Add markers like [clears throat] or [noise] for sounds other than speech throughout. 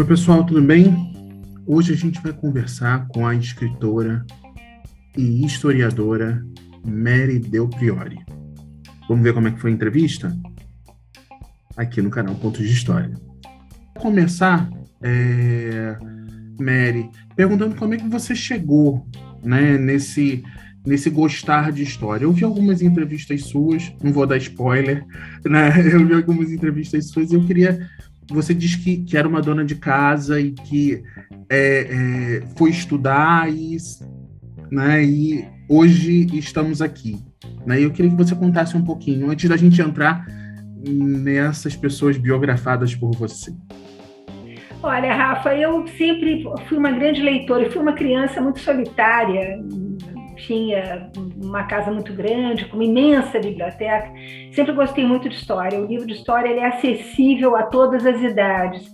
Oi, pessoal, tudo bem? Hoje a gente vai conversar com a escritora e historiadora Mary Del Priori. Vamos ver como é que foi a entrevista? Aqui no canal Pontos de História. Vou começar, é... Mary, perguntando como é que você chegou né, nesse, nesse gostar de história. Eu vi algumas entrevistas suas, não vou dar spoiler, né? [laughs] Eu vi algumas entrevistas suas e eu queria. Você disse que, que era uma dona de casa e que é, é, foi estudar e, né, e hoje estamos aqui. Né? Eu queria que você contasse um pouquinho, antes da gente entrar nessas pessoas biografadas por você. Olha, Rafa, eu sempre fui uma grande leitora, eu fui uma criança muito solitária, tinha uma casa muito grande, com uma imensa biblioteca. Sempre gostei muito de história. O livro de história ele é acessível a todas as idades.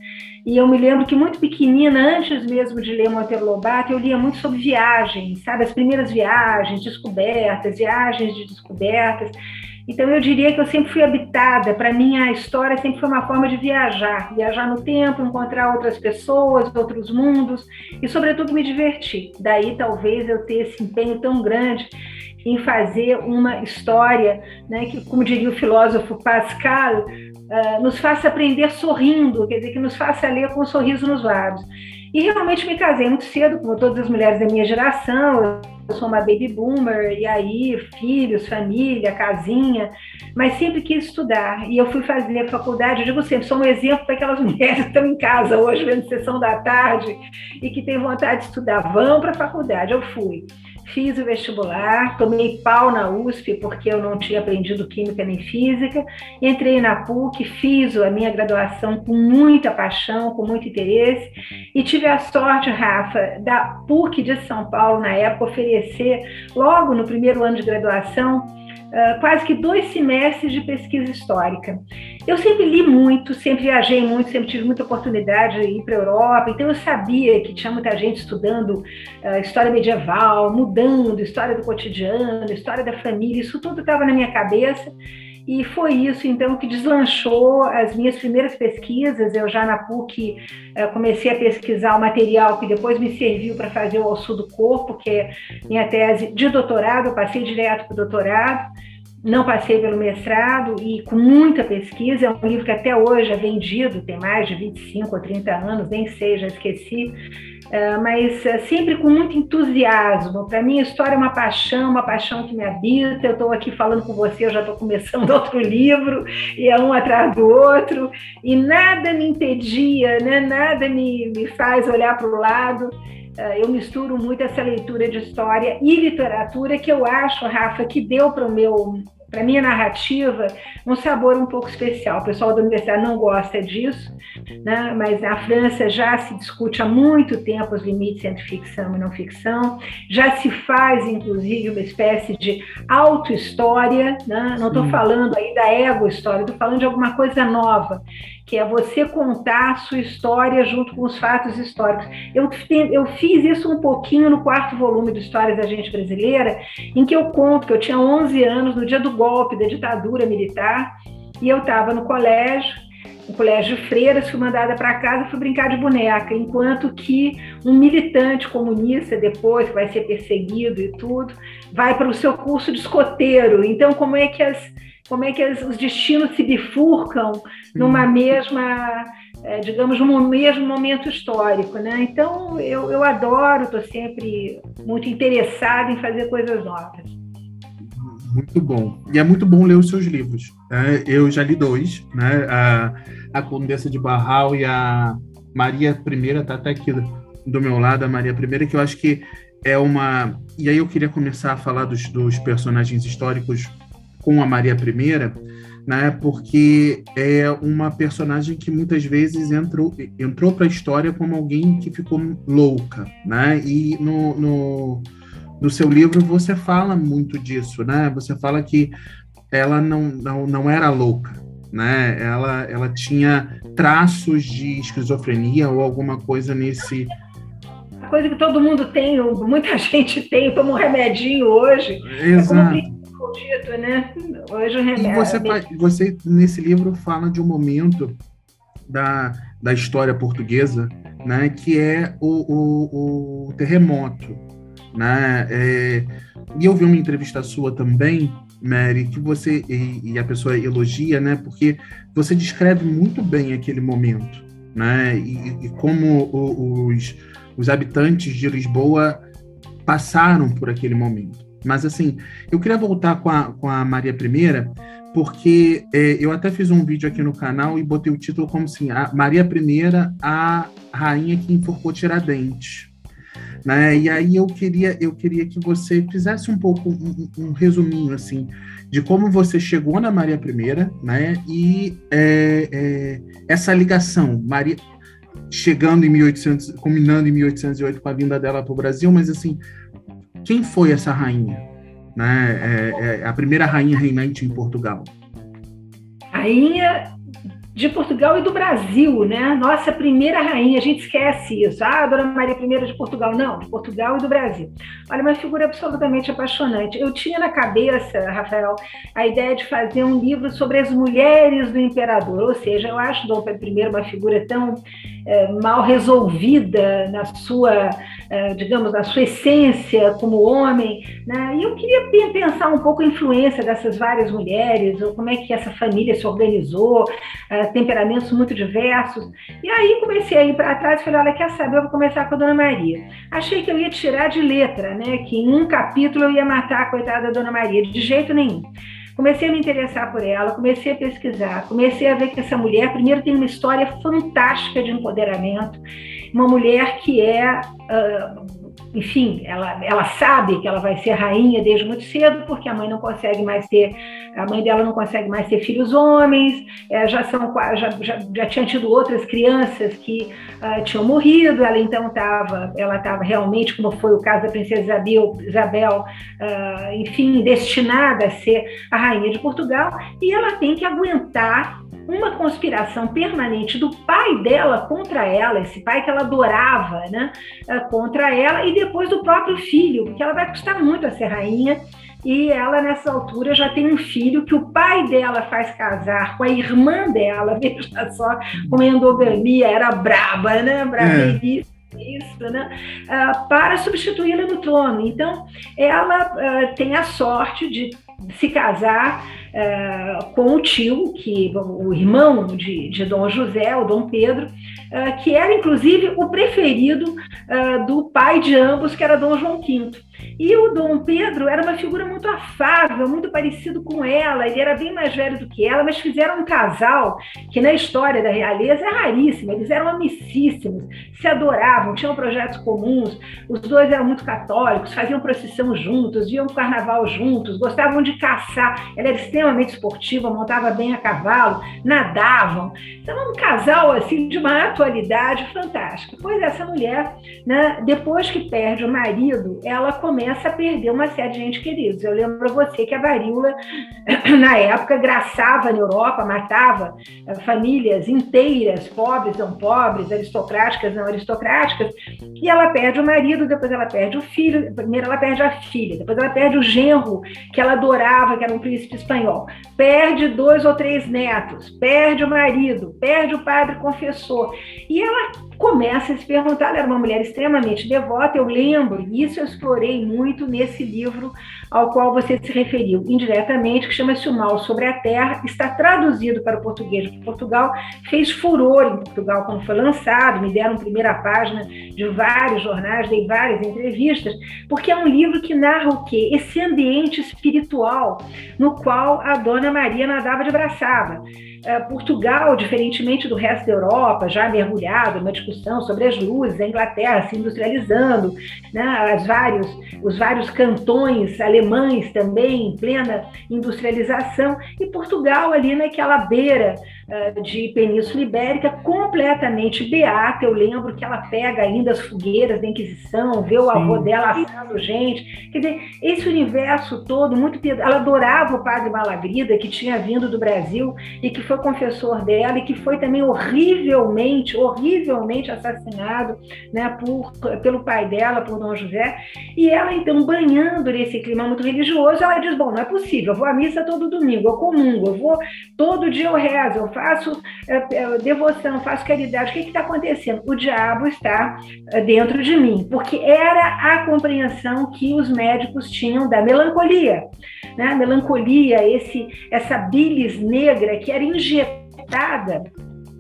E eu me lembro que muito pequenina, antes mesmo de ler Monteiro Lobato, eu lia muito sobre viagens, sabe? As primeiras viagens, descobertas, viagens de descobertas. Então eu diria que eu sempre fui habitada. Para mim a história sempre foi uma forma de viajar, viajar no tempo, encontrar outras pessoas, outros mundos e sobretudo me divertir. Daí talvez eu ter esse empenho tão grande em fazer uma história, né, que como diria o filósofo Pascal, uh, nos faça aprender sorrindo, quer dizer que nos faça ler com um sorriso nos lábios. E realmente me casei muito cedo, como todas as mulheres da minha geração eu sou uma baby boomer, e aí, filhos, família, casinha, mas sempre quis estudar. E eu fui fazer faculdade, eu digo sempre, sou um exemplo para aquelas [laughs] mulheres que estão em casa hoje, vendo sessão da tarde, e que têm vontade de estudar. Vão para a faculdade. Eu fui fiz o vestibular, tomei pau na USP porque eu não tinha aprendido química nem física, entrei na PUC, fiz a minha graduação com muita paixão, com muito interesse e tive a sorte, Rafa, da PUC de São Paulo na época oferecer logo no primeiro ano de graduação Uh, quase que dois semestres de pesquisa histórica. Eu sempre li muito, sempre viajei muito, sempre tive muita oportunidade de ir para a Europa, então eu sabia que tinha muita gente estudando uh, história medieval, mudando, história do cotidiano, história da família, isso tudo estava na minha cabeça. E foi isso, então, que deslanchou as minhas primeiras pesquisas. Eu já na PUC eh, comecei a pesquisar o material que depois me serviu para fazer o Osso do Corpo, que é minha tese de doutorado, eu passei direto para o doutorado não passei pelo mestrado e com muita pesquisa, é um livro que até hoje é vendido, tem mais de 25 ou 30 anos, nem sei, já esqueci, mas uh, sempre com muito entusiasmo. Para mim, a história é uma paixão, uma paixão que me habita. Eu estou aqui falando com você, eu já estou começando [laughs] outro livro, e é um atrás do outro, e nada me impedia, né? nada me, me faz olhar para o lado eu misturo muito essa leitura de história e literatura que eu acho, Rafa, que deu para o meu para minha narrativa, um sabor um pouco especial. O pessoal da universidade não gosta disso, né? mas na França já se discute há muito tempo os limites entre ficção e não ficção, já se faz, inclusive, uma espécie de auto-história, né? não estou falando aí da ego-história, estou falando de alguma coisa nova, que é você contar a sua história junto com os fatos históricos. Eu, eu fiz isso um pouquinho no quarto volume do Histórias da Gente Brasileira, em que eu conto que eu tinha 11 anos no dia do golpe da ditadura militar e eu estava no colégio no colégio Freiras, fui mandada para casa, fui brincar de boneca, enquanto que um militante comunista, depois, que vai ser perseguido e tudo, vai para o seu curso de escoteiro. Então, como é que as, como é que os destinos se bifurcam numa mesma, é, digamos, num mesmo momento histórico, né? Então, eu, eu adoro, estou sempre muito interessada em fazer coisas novas. Muito bom. E é muito bom ler os seus livros. Né? Eu já li dois, né? A, a Condessa de Barral e a Maria I, está até aqui do meu lado, a Maria I, que eu acho que é uma. E aí eu queria começar a falar dos, dos personagens históricos com a Maria I, né? Porque é uma personagem que muitas vezes entrou, entrou para a história como alguém que ficou louca, né? E no, no, no, seu livro você fala muito disso, né? Você fala que ela não, não, não era louca, né? Ela, ela tinha traços de esquizofrenia ou alguma coisa nesse coisa que todo mundo tem, muita [laughs] gente tem, toma um remedinho hoje. Exato. É né? Hoje o remédio. E você, você, nesse livro, fala de um momento da, da história portuguesa, né, que é o, o, o terremoto. Né? É, e eu vi uma entrevista sua também, Mary, que você e, e, a pessoa elogia, né? Porque você descreve muito bem aquele momento, né? E, e como os, os habitantes de Lisboa passaram por aquele momento. Mas assim, eu queria voltar com a, com a Maria I, porque é, eu até fiz um vídeo aqui no canal e botei o título como assim: a Maria I, a rainha que enforcou Tiradentes. Né? E aí eu queria, eu queria que você fizesse um pouco um, um resuminho assim de como você chegou na Maria I, né? E é, é, essa ligação, Maria chegando em 1800, combinando em 1808 com a vinda dela para o Brasil, mas assim, quem foi essa rainha? Né? É, é a primeira rainha reinante em Portugal. Rainha de Portugal e do Brasil, né? Nossa primeira rainha, a gente esquece isso. Ah, Dona Maria I de Portugal. Não, de Portugal e do Brasil. Olha, uma figura absolutamente apaixonante. Eu tinha na cabeça, Rafael, a ideia de fazer um livro sobre as mulheres do imperador, ou seja, eu acho Dom Pedro I uma figura tão é, mal resolvida na sua, é, digamos, na sua essência como homem, né? E eu queria pensar um pouco a influência dessas várias mulheres, ou como é que essa família se organizou, é, temperamentos muito diversos. E aí comecei a ir para trás e falei, olha, quer saber, eu vou começar com a Dona Maria. Achei que eu ia tirar de letra, né, que em um capítulo eu ia matar a coitada da Dona Maria, de jeito nenhum. Comecei a me interessar por ela, comecei a pesquisar, comecei a ver que essa mulher, primeiro, tem uma história fantástica de empoderamento, uma mulher que é uh, enfim, ela, ela sabe que ela vai ser rainha desde muito cedo, porque a mãe não consegue mais ter, a mãe dela não consegue mais ter filhos homens, é, já, são, já, já, já tinha tido outras crianças que uh, tinham morrido, ela então estava, ela estava realmente, como foi o caso da princesa Isabel, Isabel uh, enfim, destinada a ser a rainha de Portugal, e ela tem que aguentar uma conspiração permanente do pai dela contra ela, esse pai que ela adorava, né, eh, contra ela, e depois do próprio filho, porque ela vai custar muito a ser rainha. E ela, nessa altura, já tem um filho que o pai dela faz casar com a irmã dela, [laughs] veja só como endogamia era braba, né? É isso, né? Uh, para substituí-la no trono. Então, ela uh, tem a sorte de se casar uh, com o tio, que o irmão de, de Dom José, o Dom Pedro, uh, que era inclusive o preferido uh, do pai de ambos, que era Dom João V. E o Dom Pedro era uma figura muito afável, muito parecido com ela, ele era bem mais velho do que ela, mas fizeram um casal que na história da realeza é raríssimo, eles eram amicíssimos, se adoravam, tinham projetos comuns, os dois eram muito católicos, faziam procissão juntos, iam para carnaval juntos, gostavam de caçar, ela era esportiva, montava bem a cavalo, nadavam, então um casal assim de uma atualidade fantástica. Pois essa mulher, né, depois que perde o marido, ela começa a perder uma série de gente queridos. Eu lembro a você que a varíola, [clears throat] na época, graçava na Europa, matava eh, famílias inteiras, pobres, não pobres, aristocráticas, não aristocráticas, e ela perde o marido, depois ela perde o filho, primeiro ela perde a filha, depois ela perde o genro, que ela adorava, que era um príncipe espanhol, perde dois ou três netos, perde o marido, perde o padre confessor, e ela começa a se perguntar, ela era uma mulher extremamente devota, eu lembro, e isso eu explorei muito nesse livro ao qual você se referiu indiretamente, que chama-se O Mal sobre a Terra, está traduzido para o português de Portugal, fez furor em Portugal quando foi lançado, me deram primeira página de vários jornais, dei várias entrevistas, porque é um livro que narra o quê? Esse ambiente espiritual no qual a Dona Maria nadava de braçada. É, Portugal, diferentemente do resto da Europa, já mergulhado numa discussão sobre as luzes, a Inglaterra se industrializando, né, as vários, os vários cantões alemães também em plena industrialização, e Portugal ali naquela beira de Península Ibérica, completamente beata. Eu lembro que ela pega ainda as fogueiras da Inquisição, vê o Sim. avô dela assando gente. Quer dizer, esse universo todo, muito. Ela adorava o padre Malagrida, que tinha vindo do Brasil e que foi foi confessor dela e que foi também horrivelmente, horrivelmente assassinado né, por, pelo pai dela, por Dom José. E ela, então, banhando nesse clima muito religioso, ela diz: Bom, não é possível, eu vou à missa todo domingo, eu comungo, eu vou todo dia eu rezo, eu faço é, devoção, faço caridade. O que está acontecendo? O diabo está dentro de mim, porque era a compreensão que os médicos tinham da melancolia. Né? A melancolia, esse, essa bilis negra que era injetada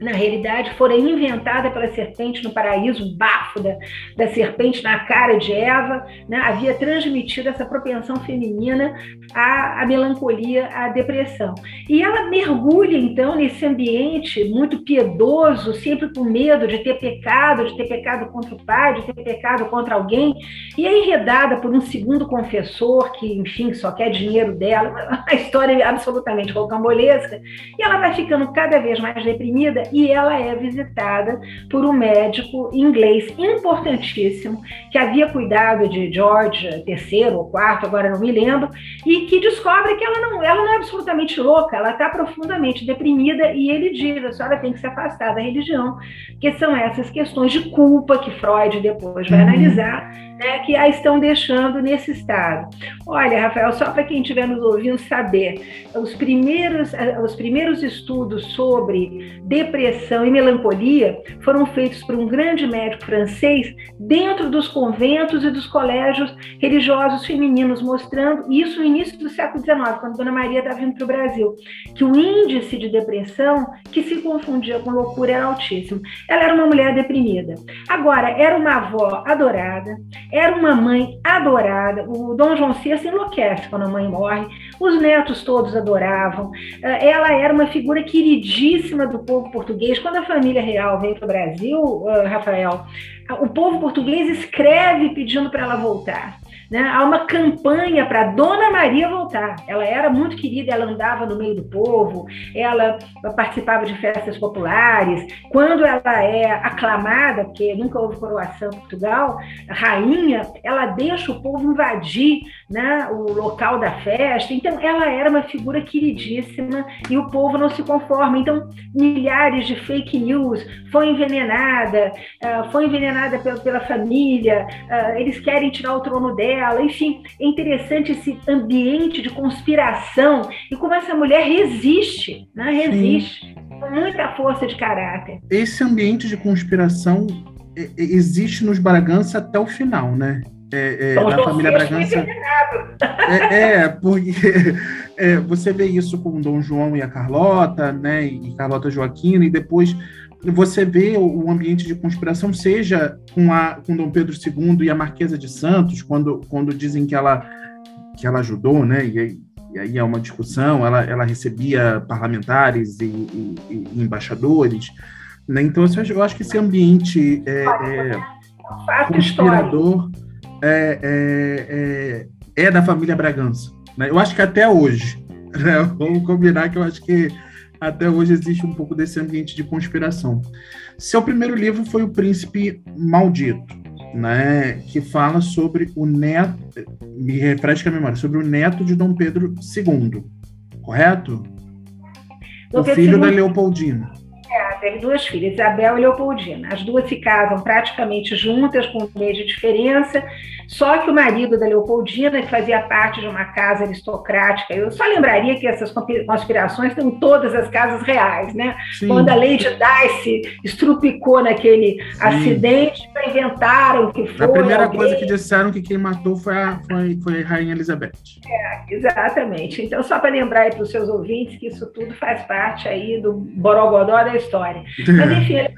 na realidade, fora inventada pela serpente no paraíso, o bafo da, da serpente na cara de Eva, né, havia transmitido essa propensão feminina à, à, melancolia, à depressão. E ela mergulha, então, nesse ambiente muito piedoso, sempre com medo de ter pecado, de ter pecado contra o pai, de ter pecado contra alguém, e é enredada por um segundo confessor que, enfim, só quer dinheiro dela, [laughs] a história é absolutamente rocambolesca, e ela vai ficando cada vez mais deprimida e ela é visitada por um médico inglês importantíssimo que havia cuidado de George III ou IV, agora não me lembro, e que descobre que ela não, ela não é absolutamente louca, ela está profundamente deprimida e ele diz: a senhora tem que se afastar da religião, que são essas questões de culpa que Freud depois vai uhum. analisar, né, que a estão deixando nesse estado. Olha, Rafael, só para quem estiver nos ouvindo saber, os primeiros, os primeiros estudos sobre depressão depressão e melancolia foram feitos por um grande médico francês dentro dos conventos e dos colégios religiosos femininos, mostrando isso no início do século XIX, quando Dona Maria estava vindo para o Brasil, que o índice de depressão, que se confundia com loucura, era altíssimo. Ela era uma mulher deprimida. Agora, era uma avó adorada, era uma mãe adorada. O Dom João VI enlouquece quando a mãe morre, os netos todos adoravam. Eh, ela era uma figura queridíssima do povo português quando a família real veio para o Brasil, uh, Rafael, o povo português escreve pedindo para ela voltar. Né? Há uma campanha para Dona Maria voltar. Ela era muito querida, ela andava no meio do povo, ela participava de festas populares. Quando ela é aclamada, porque nunca houve coroação em Portugal, rainha, ela deixa o povo invadir né, o local da festa. Então, ela era uma figura queridíssima e o povo não se conforma. Então, milhares de fake news, foi envenenada, ah, foi envenenada pela, família, ah, eles querem tirar o trono dela dela, enfim, é interessante esse ambiente de conspiração e como essa mulher resiste, né? resiste Sim. com muita força de caráter. Esse ambiente de conspiração é, é, existe nos Bragança até o final, né? É, é, da família Bragança. É, é, porque [laughs] é, você vê isso com Dom João e a Carlota, né? E Carlota Joaquina, e depois você vê o ambiente de conspiração, seja com, a, com Dom Pedro II e a Marquesa de Santos, quando, quando dizem que ela, que ela ajudou, né? E, e aí é uma discussão, ela, ela recebia parlamentares e, e, e embaixadores, né? Então, eu acho que esse ambiente é, é, conspirador é, é, é, é, da família Bragança. Né? Eu acho que até hoje, né? vamos combinar que eu acho que até hoje existe um pouco desse ambiente de conspiração. Seu primeiro livro foi O Príncipe Maldito, né, que fala sobre o neto, me refresca a memória, sobre o neto de Dom Pedro II, correto? o filho da Leopoldina teve duas filhas, Isabel e Leopoldina. As duas se casam praticamente juntas, com um mês de diferença. Só que o marido da Leopoldina, que fazia parte de uma casa aristocrática, eu só lembraria que essas conspirações estão em todas as casas reais, né? Sim. Quando a Lady Dice estrupicou naquele Sim. acidente, inventaram que foi. A primeira alguém... coisa que disseram que quem matou foi a, foi, foi a Rainha Elizabeth. É, exatamente. Então, só para lembrar para os seus ouvintes que isso tudo faz parte aí do borogodó da história. Mas, enfim, ele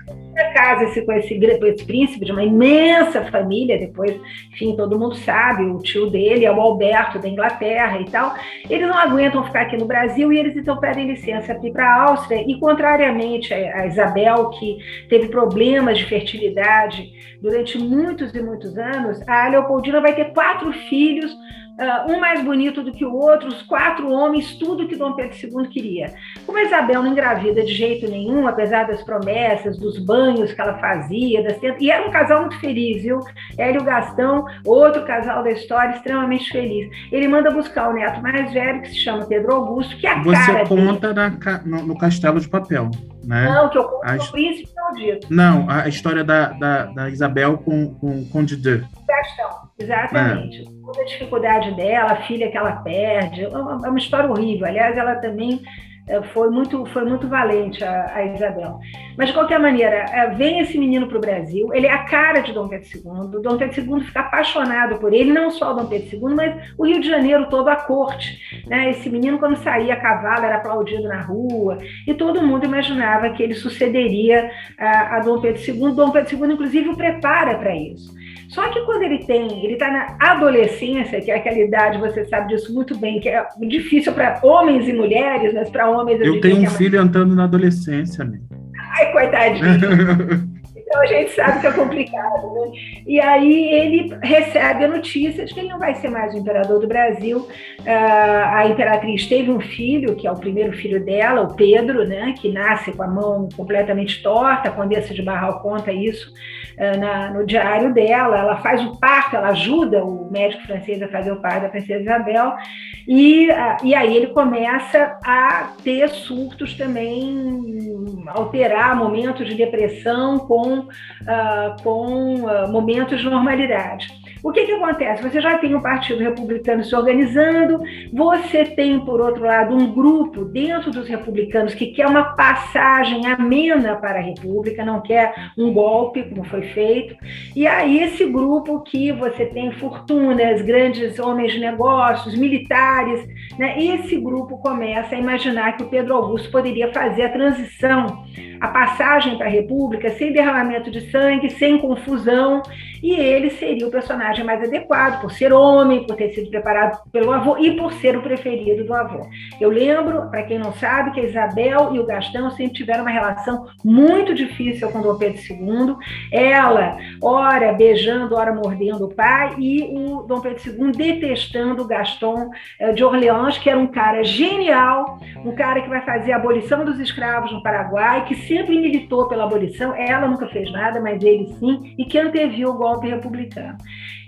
casa-se com esse, esse príncipe de uma imensa família, depois, enfim, todo mundo sabe, o tio dele é o Alberto da Inglaterra e tal. Eles não aguentam ficar aqui no Brasil e eles então pedem licença para ir para a Áustria. E, contrariamente a Isabel, que teve problemas de fertilidade durante muitos e muitos anos, a Leopoldina vai ter quatro filhos uh, um mais bonito do que o outro, os quatro homens, tudo que Dom Pedro II queria. Como Isabel não engravida de jeito nenhum, apesar das promessas, dos banhos que ela fazia, das e era um casal muito feliz, viu? Hélio Gastão, outro casal da história, extremamente feliz. Ele manda buscar o neto mais velho, que se chama Pedro Augusto, que é a Você cara conta na, no, Castelo de Papel. Né? Não, que eu conto a, no Príncipe Maldito. Não, a história da, da, da Isabel com, com, com Didê. Gastão. Exatamente. É. Toda a dificuldade dela, a filha que ela perde, é uma, é uma, história horrível. Aliás, ela também é, foi muito, foi muito valente a, a Isabel. Mas, de qualquer maneira, é, vem esse menino para o Brasil, ele é a cara de Dom Pedro II, Dom Pedro II fica apaixonado por ele, não só Dom Pedro II, mas o Rio de Janeiro todo, a corte. Né? Esse menino, quando saía a cavalo, era aplaudido na rua, e todo mundo imaginava que ele sucederia a, a Dom Pedro II. Dom Pedro II, inclusive, o prepara para isso. Só que quando ele tem, ele está na adolescência, que é aquela idade, você sabe disso muito bem, que é difícil para homens e mulheres, mas para homens. Eu, eu tenho um é filho mais... andando na adolescência, amigo. Ai, coitadinho. [laughs] Então a gente sabe que é complicado, né? E aí ele recebe a notícia de que ele não vai ser mais o imperador do Brasil. Uh, a imperatriz teve um filho, que é o primeiro filho dela, o Pedro, né? Que nasce com a mão completamente torta. A Condessa de Barral conta isso na, no diário dela. Ela faz o parto, ela ajuda o médico francês a fazer o parto da princesa Isabel. E, uh, e aí ele começa a ter surtos também, alterar momentos de depressão com uh, com uh, momentos de normalidade. O que, que acontece? Você já tem um partido republicano se organizando, você tem, por outro lado, um grupo dentro dos republicanos que quer uma passagem amena para a República, não quer um golpe, como foi feito. E aí, esse grupo que você tem fortunas, grandes homens de negócios, militares, né? esse grupo começa a imaginar que o Pedro Augusto poderia fazer a transição, a passagem para a República, sem derramamento de sangue, sem confusão, e ele seria o personagem mais adequado, por ser homem, por ter sido preparado pelo avô e por ser o preferido do avô. Eu lembro, para quem não sabe, que a Isabel e o Gastão sempre tiveram uma relação muito difícil com Dom Pedro II. Ela, ora beijando, ora mordendo o pai, e o Dom Pedro II detestando o Gaston eh, de Orleans, que era um cara genial, um cara que vai fazer a abolição dos escravos no Paraguai, que sempre militou pela abolição. Ela nunca fez nada, mas ele sim, e que anteviu o golpe republicano.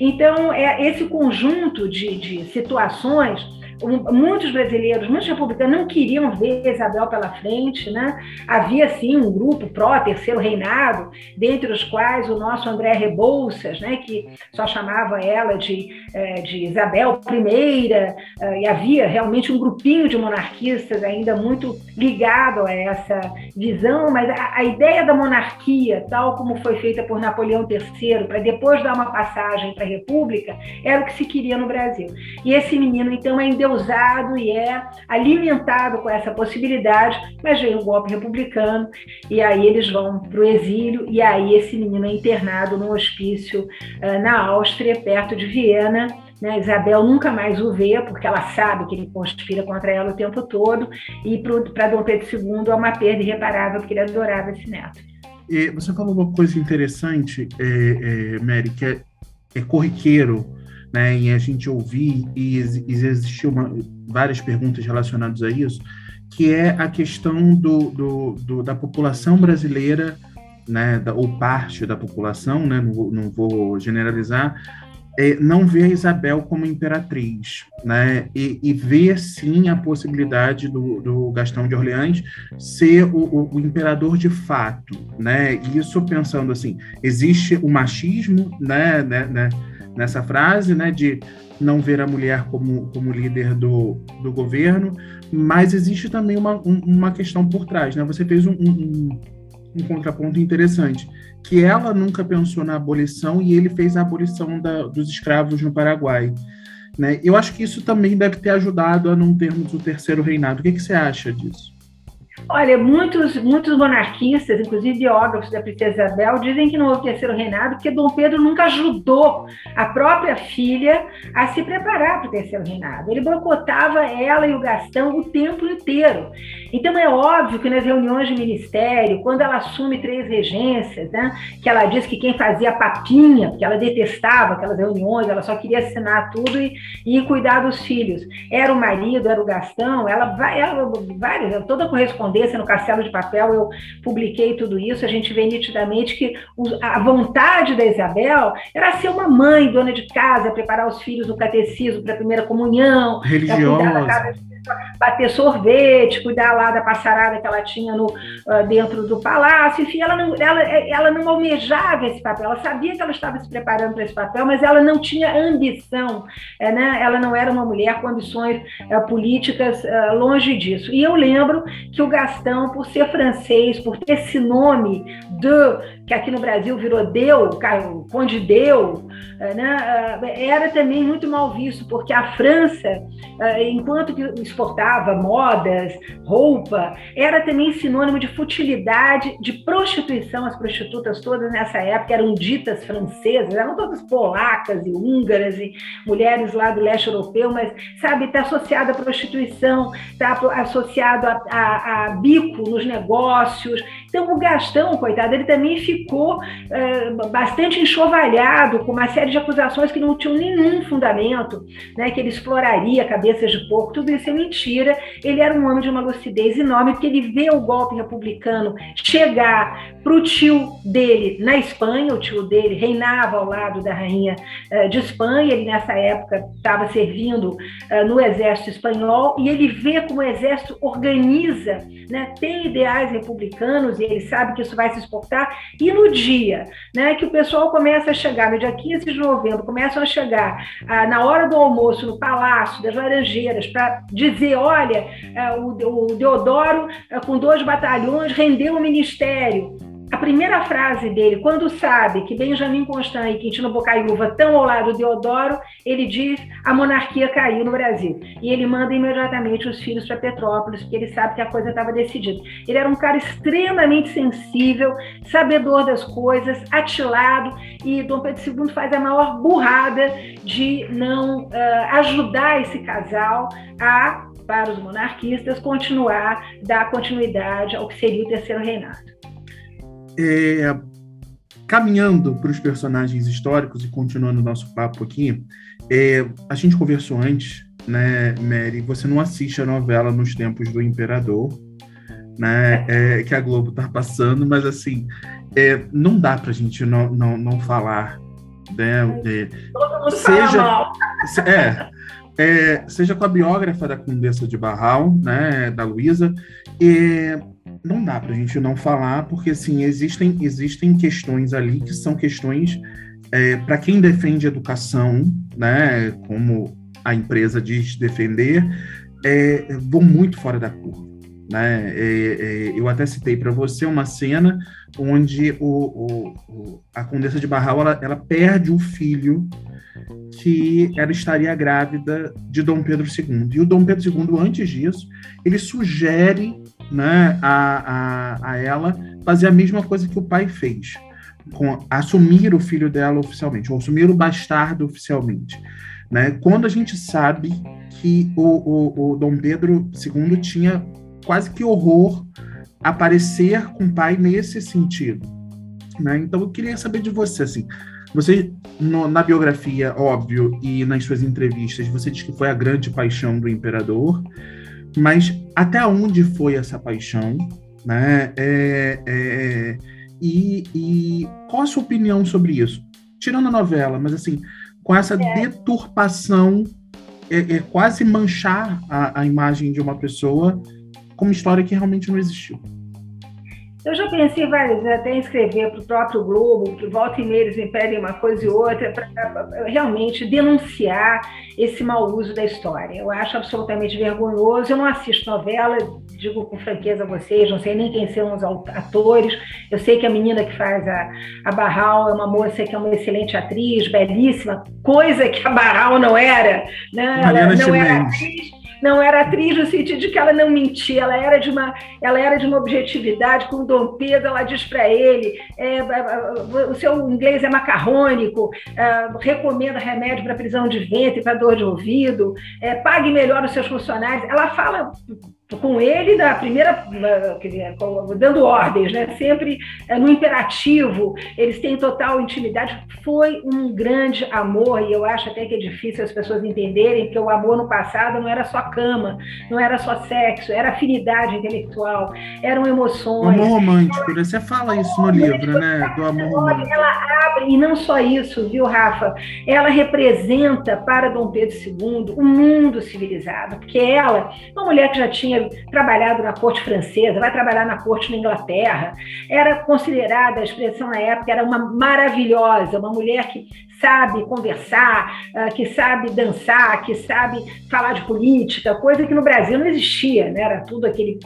Então, é esse conjunto de, de situações muitos brasileiros, muitos republicanos não queriam ver Isabel pela frente, né? Havia sim um grupo pró terceiro reinado, dentre os quais o nosso André Rebouças, né? Que só chamava ela de, é, de Isabel I, é, e havia realmente um grupinho de monarquistas ainda muito ligado a essa visão, mas a, a ideia da monarquia, tal como foi feita por Napoleão III, para depois dar uma passagem para a República, era o que se queria no Brasil. E esse menino, então, é usado e é alimentado com essa possibilidade, mas vem o um golpe republicano e aí eles vão para o exílio e aí esse menino é internado num hospício uh, na Áustria, perto de Viena. Né? Isabel nunca mais o vê, porque ela sabe que ele conspira contra ela o tempo todo, e para Dom Pedro II é uma perda irreparável, porque ele adorava esse neto. E você falou uma coisa interessante, é, é, Mary, que é, é corriqueiro né, e a gente ouvir, e existiu uma, várias perguntas relacionadas a isso, que é a questão do, do, do da população brasileira, né, da, ou parte da população, né, não, não vou generalizar, é, não vê a Isabel como imperatriz, né? E, e vê sim a possibilidade do, do Gastão de Orleans ser o, o, o, imperador de fato, né? Isso pensando assim, existe o machismo, né, né, né nessa frase, né, de não ver a mulher como, como líder do, do governo, mas existe também uma, um, uma questão por trás, né? Você fez um, um, um, contraponto interessante, que ela nunca pensou na abolição e ele fez a abolição da, dos escravos no Paraguai. Né? Eu acho que isso também deve ter ajudado a não termos o terceiro reinado. O que, que você acha disso? Olha, muitos, muitos monarquistas, inclusive biógrafos da princesa Isabel, dizem que não houve terceiro reinado porque Dom Pedro nunca ajudou a própria filha a se preparar para o terceiro reinado. Ele boicotava ela e o Gastão o tempo inteiro. Então é óbvio que nas reuniões de ministério, quando ela assume três regências, né, que ela diz que quem fazia papinha, porque ela detestava aquelas reuniões, ela só queria assinar tudo e, e cuidar dos filhos. Era o marido, era o Gastão, ela vai, ela, várias, toda a correspondência no Castelo de Papel, eu publiquei tudo isso, a gente vê nitidamente que a vontade da Isabel era ser uma mãe, dona de casa, preparar os filhos no catecismo para a primeira comunhão, religiosa bater sorvete, cuidar lá da passarada que ela tinha no, uh, dentro do palácio. Enfim, ela não, ela, ela não almejava esse papel. Ela sabia que ela estava se preparando para esse papel, mas ela não tinha ambição. É, né? Ela não era uma mulher com ambições uh, políticas uh, longe disso. E eu lembro que o Gastão, por ser francês, por ter esse nome de que aqui no Brasil virou Deu, Conde Deu, né? era também muito mal visto, porque a França, enquanto que exportava modas, roupa, era também sinônimo de futilidade, de prostituição. As prostitutas todas nessa época eram ditas francesas, eram todas polacas e húngaras e mulheres lá do leste europeu, mas, sabe, está associado à prostituição, está associado a, a, a, bico nos negócios. Então, o Gastão, coitado, ele também ficou é, bastante enxovalhado com uma série de acusações que não tinham nenhum fundamento, né, que ele exploraria cabeças de porco, tudo isso é mentira. Ele era um homem de uma lucidez enorme, porque ele vê o golpe republicano chegar para o tio dele na Espanha, o tio dele reinava ao lado da rainha uh, de Espanha, ele nessa época estava servindo uh, no exército espanhol, e ele vê como o exército organiza, né, tem ideais republicanos, e ele sabe que isso vai se exportar, e no dia né, que o pessoal começa a chegar, no dia 15 de novembro, começam a chegar uh, na hora do almoço no Palácio das Laranjeiras para dizer, olha, o, o Deodoro, com dois batalhões, rendeu o ministério, a primeira frase dele, quando sabe que Benjamin Constant e Quintino Bocaiúva estão ao lado de Deodoro, ele diz a monarquia caiu no Brasil. E ele manda imediatamente os filhos para Petrópolis, porque ele sabe que a coisa estava decidida. Ele era um cara extremamente sensível, sabedor das coisas, atilado, e Dom Pedro II faz a maior burrada de não uh, ajudar esse casal a, para os monarquistas, continuar, dar continuidade ao que seria o terceiro reinado. É, caminhando para os personagens históricos e continuando o nosso papo aqui, é, a gente conversou antes, né, Mary? Você não assiste a novela nos tempos do Imperador, né? É, que a Globo está passando, mas assim, é, não dá para a gente não, não, não falar, né? É, Todo mundo seja, mal. É, é, seja com a biógrafa da Condessa de Barral, né, da Luísa, e não dá para a gente não falar, porque assim, existem, existem questões ali que são questões é, para quem defende educação, né, como a empresa diz defender, é, vão muito fora da curva. Né? É, é eu até citei para você uma cena onde o, o, a Condessa de Barral ela, ela perde o filho que ela estaria grávida de Dom Pedro II. E o Dom Pedro II, antes disso, ele sugere né, a, a, a ela fazer a mesma coisa que o pai fez, com assumir o filho dela oficialmente, ou assumir o bastardo oficialmente. Né? Quando a gente sabe que o, o, o Dom Pedro II tinha quase que horror aparecer com o pai nesse sentido. Né? Então eu queria saber de você, assim, você no, na biografia, óbvio, e nas suas entrevistas, você diz que foi a grande paixão do imperador, mas até onde foi essa paixão, né? É, é, e, e, qual a sua opinião sobre isso? Tirando a novela, mas assim, com essa é. deturpação, é, é, quase manchar a, a imagem de uma pessoa com uma história que realmente não existiu. Eu já pensei várias vezes até em escrever para o próprio Globo, que volta e meia eles me pedem uma coisa e outra, para realmente denunciar esse mau uso da história. Eu acho absolutamente vergonhoso. Eu não assisto novela, digo com franqueza a vocês, não sei nem quem são os atores. Eu sei que a menina que faz a, a Barral é uma moça que é uma excelente atriz, belíssima, coisa que a Barral não era. Né? Ela não era atriz não era atriz no sentido de que ela não mentia, ela era de uma, ela era de uma objetividade. Com o Dom Pedro, ela diz para ele: é, é, é, o seu inglês é macarrônico, é, recomenda remédio para prisão de ventre, para dor de ouvido, é, pague melhor os seus funcionários. Ela fala com ele da primeira, dando ordens, né? sempre é, no imperativo, eles têm total intimidade. Foi um grande amor, e eu acho até que é difícil as pessoas entenderem que o amor no passado não era só cama, não era só sexo, era afinidade intelectual, eram emoções. Amor romântico, né? Você fala isso no livro, né? Do amor romântico. Ela abre, e não só isso, viu, Rafa? Ela representa para Dom Pedro II o um mundo civilizado, porque ela, uma mulher que já tinha trabalhado na corte francesa, vai trabalhar na corte na Inglaterra. Era considerada, a expressão na época, era uma maravilhosa, uma mulher que sabe conversar, ah, que sabe dançar, que sabe falar de política, coisa que no Brasil não existia, né? Era tudo aquele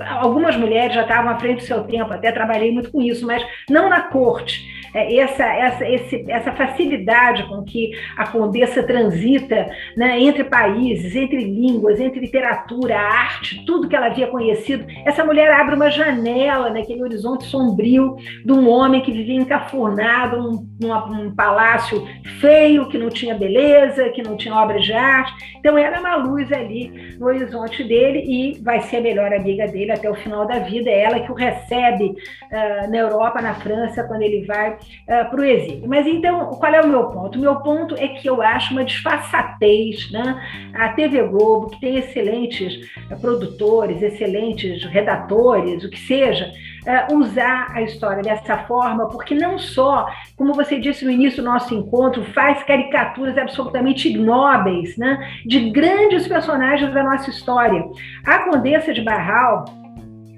algumas mulheres já estavam à frente do seu tempo, até trabalhei muito com isso, mas não na corte. É, essa, essa, esse, essa facilidade com que a Condessa transita né, entre países, entre línguas, entre literatura, arte, tudo que ela havia conhecido, essa mulher abre uma janela naquele horizonte sombrio de um homem que vivia encafurnado num, num palácio feio, que não tinha beleza, que não tinha obras de arte. Então, ela é uma luz ali no horizonte dele e vai ser a melhor amiga dele até o final da vida. É ela que o recebe uh, na Europa, na França, quando ele vai uh, ah, para o exílio. Mas então, qual é o meu ponto? O meu ponto é que eu acho uma disfarçatez, né? A TV Globo, que tem excelentes uh, produtores, excelentes redatores, o que seja, uh, usar a história dessa forma, porque não só, como você disse no início do nosso encontro, faz caricaturas absolutamente ignóbeis, né? De grandes personagens da nossa história. A Condessa de Barral,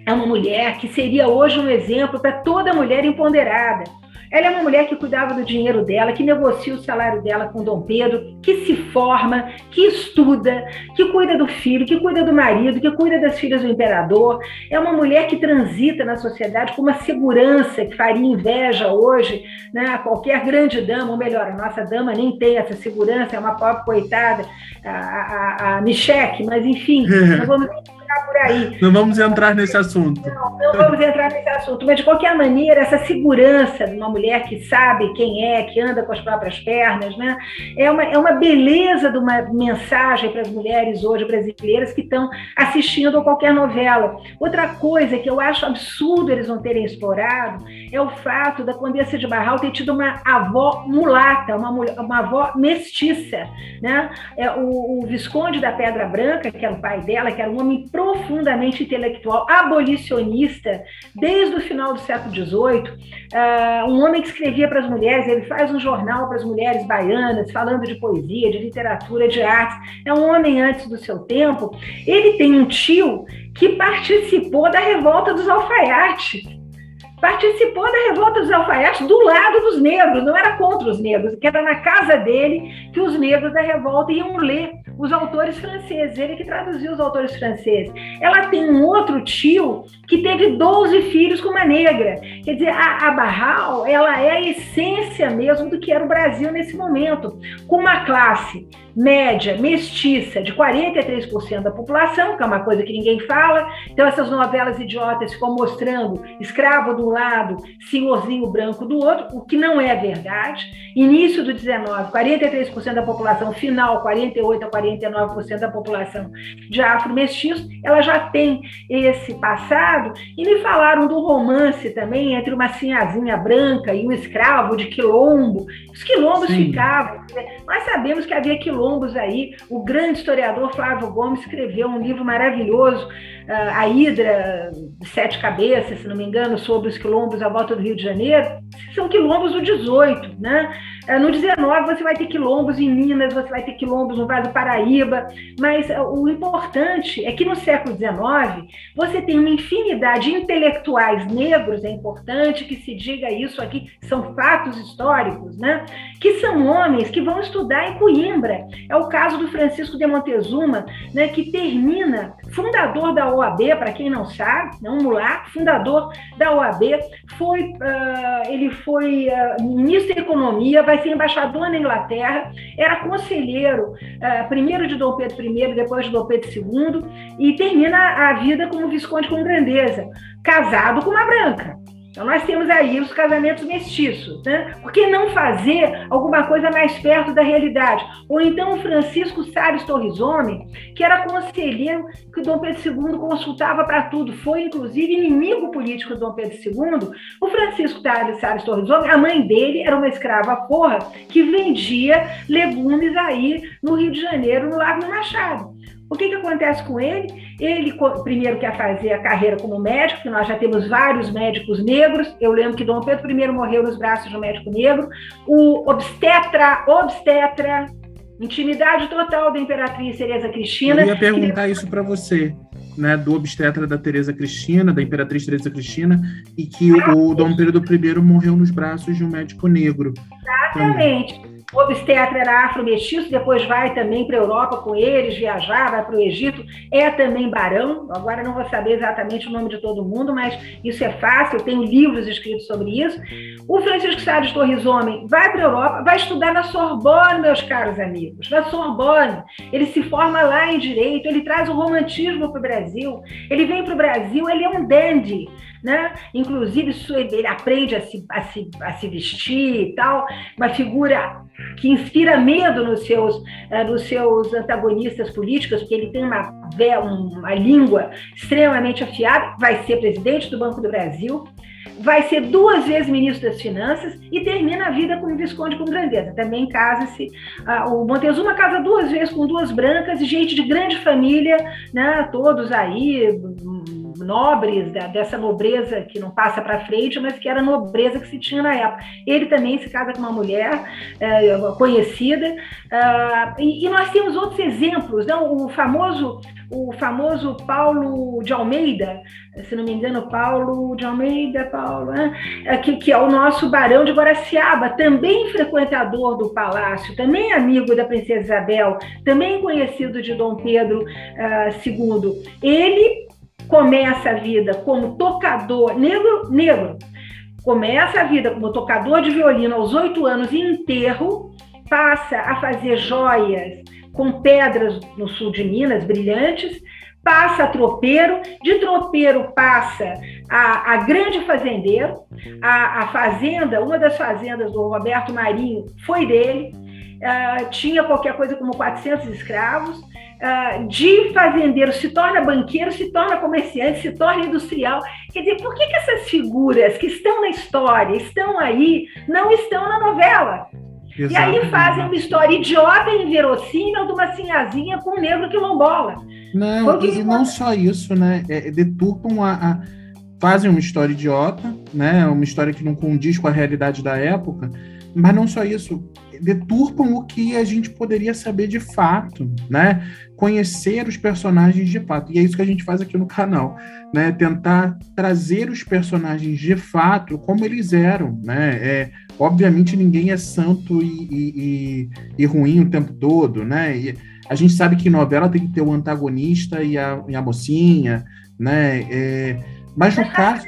é uma mulher que seria hoje um exemplo para toda mulher empoderada. Ela é uma mulher que cuidava do dinheiro dela, que negocia o salário dela com Dom Pedro, que se forma, que estuda, que cuida do filho, que cuida do marido, que cuida das filhas do imperador. É uma mulher que transita na sociedade com uma segurança que faria inveja hoje né, a qualquer grande dama, ou melhor, a nossa dama nem tem essa segurança, é uma pobre coitada, a, a, a Micheque, mas enfim, [laughs] não vamos ficar por aí. Não vamos entrar nesse assunto. Não, não vamos entrar nesse assunto. Mas, de qualquer maneira, essa segurança de uma mulher que sabe quem é, que anda com as próprias pernas, né? é, uma, é uma beleza de uma mensagem para as mulheres hoje brasileiras que estão assistindo a qualquer novela. Outra coisa que eu acho absurdo eles não terem explorado é o fato da Condessa de Barral ter tido uma avó mulata, uma, uma avó mestiça. Né? É, o, o Visconde da Pedra Branca, que era o pai dela, que era um homem profundamente intelectual, abolicionista, desde o final do século XVIII, uh, ah, um homem que escrevia para as mulheres, ele faz um jornal para as mulheres baianas, falando de poesia, de literatura, de artes. É um homem antes do seu tempo. Ele tem um tio que participou da revolta dos alfaiates participou da revolta dos alfaiates do lado dos negros, não era contra os negros, que era na casa dele que os negros da revolta iam ler os autores franceses, ele que traduziu os autores franceses. Ela tem um outro tio que teve 12 filhos com uma negra. Quer dizer, a, a Barral, ela é a essência mesmo do que era o Brasil nesse momento, com uma classe média, mestiça, de 43% da população, que é uma coisa que ninguém fala. Então, essas novelas idiotas ficam mostrando escravo de um lado, senhorzinho branco do outro, o que não é verdade. Início do 19, 43% da população, final, 48% a 49% da população de afro-mestiços, ela já tem esse passado. E me falaram do romance também entre uma sinhazinha branca e um escravo de quilombo. Os quilombos Sim. ficavam. Né? Nós sabemos que havia quilombo aí. O grande historiador Flávio Gomes escreveu um livro maravilhoso, A Hidra Sete Cabeças, se não me engano, sobre os quilombos à volta do Rio de Janeiro. São quilombos do 18, né? Ah, no 19 você vai ter quilombos em Minas, você vai ter quilombos no Vale do Paraíba, mas ah, o importante é que no século 19 você tem uma infinidade de intelectuais negros, é importante que se diga isso aqui, são fatos históricos, né? Que são homens que vão estudar em Coimbra, é o caso do Francisco de Montezuma, né, que termina, fundador da OAB, para quem não sabe, não um mulato, fundador da OAB, foi, uh, ele foi uh, ministro da Economia, vai ser embaixador na Inglaterra, era conselheiro, uh, primeiro de Dom Pedro I, depois de Dom Pedro II, e termina a vida como Visconde com Grandeza, casado com uma branca. Então, nós temos aí os casamentos mestiços. Né? Por que não fazer alguma coisa mais perto da realidade? Ou então o Francisco Salles Torres Homem, que era conselheiro que Dom Pedro II consultava para tudo, foi inclusive inimigo político de Dom Pedro II. O Francisco Salles Torres Homem, a mãe dele era uma escrava porra que vendia legumes aí no Rio de Janeiro, no Lago do Machado. O que, que acontece com ele? Ele primeiro quer fazer a carreira como médico, que nós já temos vários médicos negros. Eu lembro que Dom Pedro I morreu nos braços de um médico negro. O obstetra, obstetra, intimidade total da Imperatriz Teresa Cristina. Eu ia perguntar que... isso para você. Né, do obstetra da Teresa Cristina, da Imperatriz Teresa Cristina, e que ah, o Dom Pedro I morreu nos braços de um médico negro. Exatamente. Também. Obstetra era afro-mestiço, depois vai também para a Europa com eles, viajar, vai para o Egito, é também barão. Agora não vou saber exatamente o nome de todo mundo, mas isso é fácil, eu tenho livros escritos sobre isso. O Francisco Salles Torres Homem vai para a Europa, vai estudar na Sorbonne, meus caros amigos, na Sorbonne. Ele se forma lá em Direito, ele traz o romantismo para o Brasil, ele vem para o Brasil, ele é um dandy né? Inclusive, ele aprende a se, a, se, a se vestir e tal, uma figura que inspira medo nos seus, uh, nos seus antagonistas políticos, porque ele tem uma, uma língua extremamente afiada, vai ser presidente do Banco do Brasil, vai ser duas vezes ministro das Finanças e termina a vida como Visconde com Grandeza. Também casa-se. Uh, o Montezuma casa duas vezes com duas brancas gente de grande família, né? todos aí nobres, da, dessa nobreza que não passa para frente, mas que era a nobreza que se tinha na época. Ele também se casa com uma mulher é, conhecida, uh, e, e, nós temos outros exemplos, não? o famoso o famoso Paulo de Almeida, se não me engano, Paulo de Almeida, Paulo, né? que, que é o nosso barão de Guaraciaba, também frequentador do palácio, também amigo da princesa Isabel, também conhecido de Dom Pedro uh, ah, II. Ele começa a vida como tocador, negro, negro, começa a vida como tocador de violino aos oito anos em enterro, passa a fazer joias com pedras no sul de Minas, brilhantes, passa a tropeiro, de tropeiro passa a, a grande fazendeiro, a, a, fazenda, uma das fazendas do Roberto Marinho foi dele, uh, tinha qualquer coisa como 400 escravos, de fazendeiro se torna banqueiro, se torna comerciante, se torna industrial. Quer dizer, por que, que essas figuras que estão na história, estão aí, não estão na novela? Exato. E aí fazem uma história idiota e inverossímil de uma sinhazinha com um negro quilombola. Não, e não só isso, né? É, é, deturpam a, a, fazem uma história idiota, né? Uma história que não condiz com a realidade da época, mas não só isso, deturpam o que a gente poderia saber de fato, né? Conhecer os personagens de fato. E é isso que a gente faz aqui no canal, né? Tentar trazer os personagens de fato como eles eram, né? É, obviamente ninguém é santo e, e, e, e ruim o tempo todo, né? E a gente sabe que novela tem que ter o antagonista e a, e a mocinha, né? É, mas no caso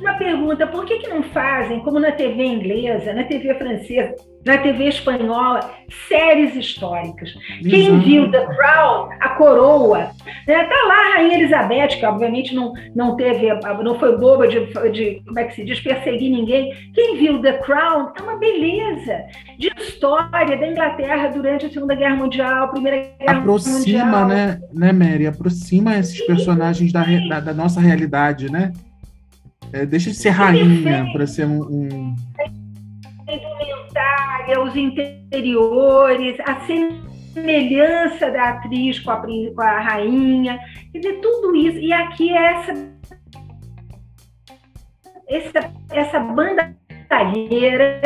uma pergunta, por que, que não fazem, como na TV inglesa, na TV francesa, na TV espanhola, séries históricas? Exato. Quem viu The Crown, A Coroa, né? tá lá a Rainha Elizabeth, que obviamente não, não teve, não foi boba de, de, como é que se diz, perseguir ninguém. Quem viu The Crown é uma beleza de história da Inglaterra durante a Segunda Guerra Mundial, Primeira Guerra aproxima, Mundial. Aproxima, né, né, Mary? Aproxima esses personagens da, da, da nossa realidade, né? É, deixa de ser rainha para ser um. um... A indumentária, os interiores, a semelhança da atriz com a, com a rainha, quer dizer, tudo isso. E aqui é essa, essa, essa bandalheira,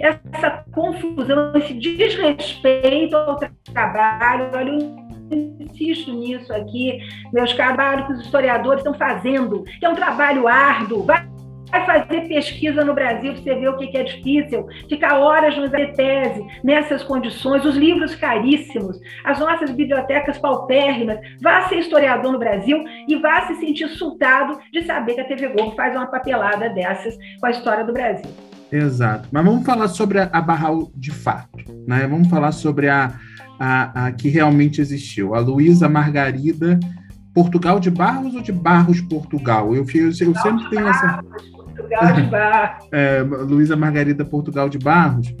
essa confusão, esse desrespeito ao trabalho. Olha, insisto nisso aqui, meus trabalhos que os historiadores estão fazendo, que é um trabalho árduo. Vai vai fazer pesquisa no Brasil para você ver o que, é difícil, ficar horas no tese nessas condições, os livros caríssimos, as nossas bibliotecas paupérrimas, vá ser historiador no Brasil e vá se sentir insultado de saber que a TV Globo faz uma papelada dessas com a história do Brasil. Exato. Mas vamos falar sobre a Barral de fato, né? Vamos falar sobre a, a, a que realmente existiu. A Luísa Margarida Portugal de Barros ou de Barros Portugal? Eu, eu, eu sempre tenho essa. Portugal de [laughs] Barros. É, Luísa Margarida Portugal de Barros.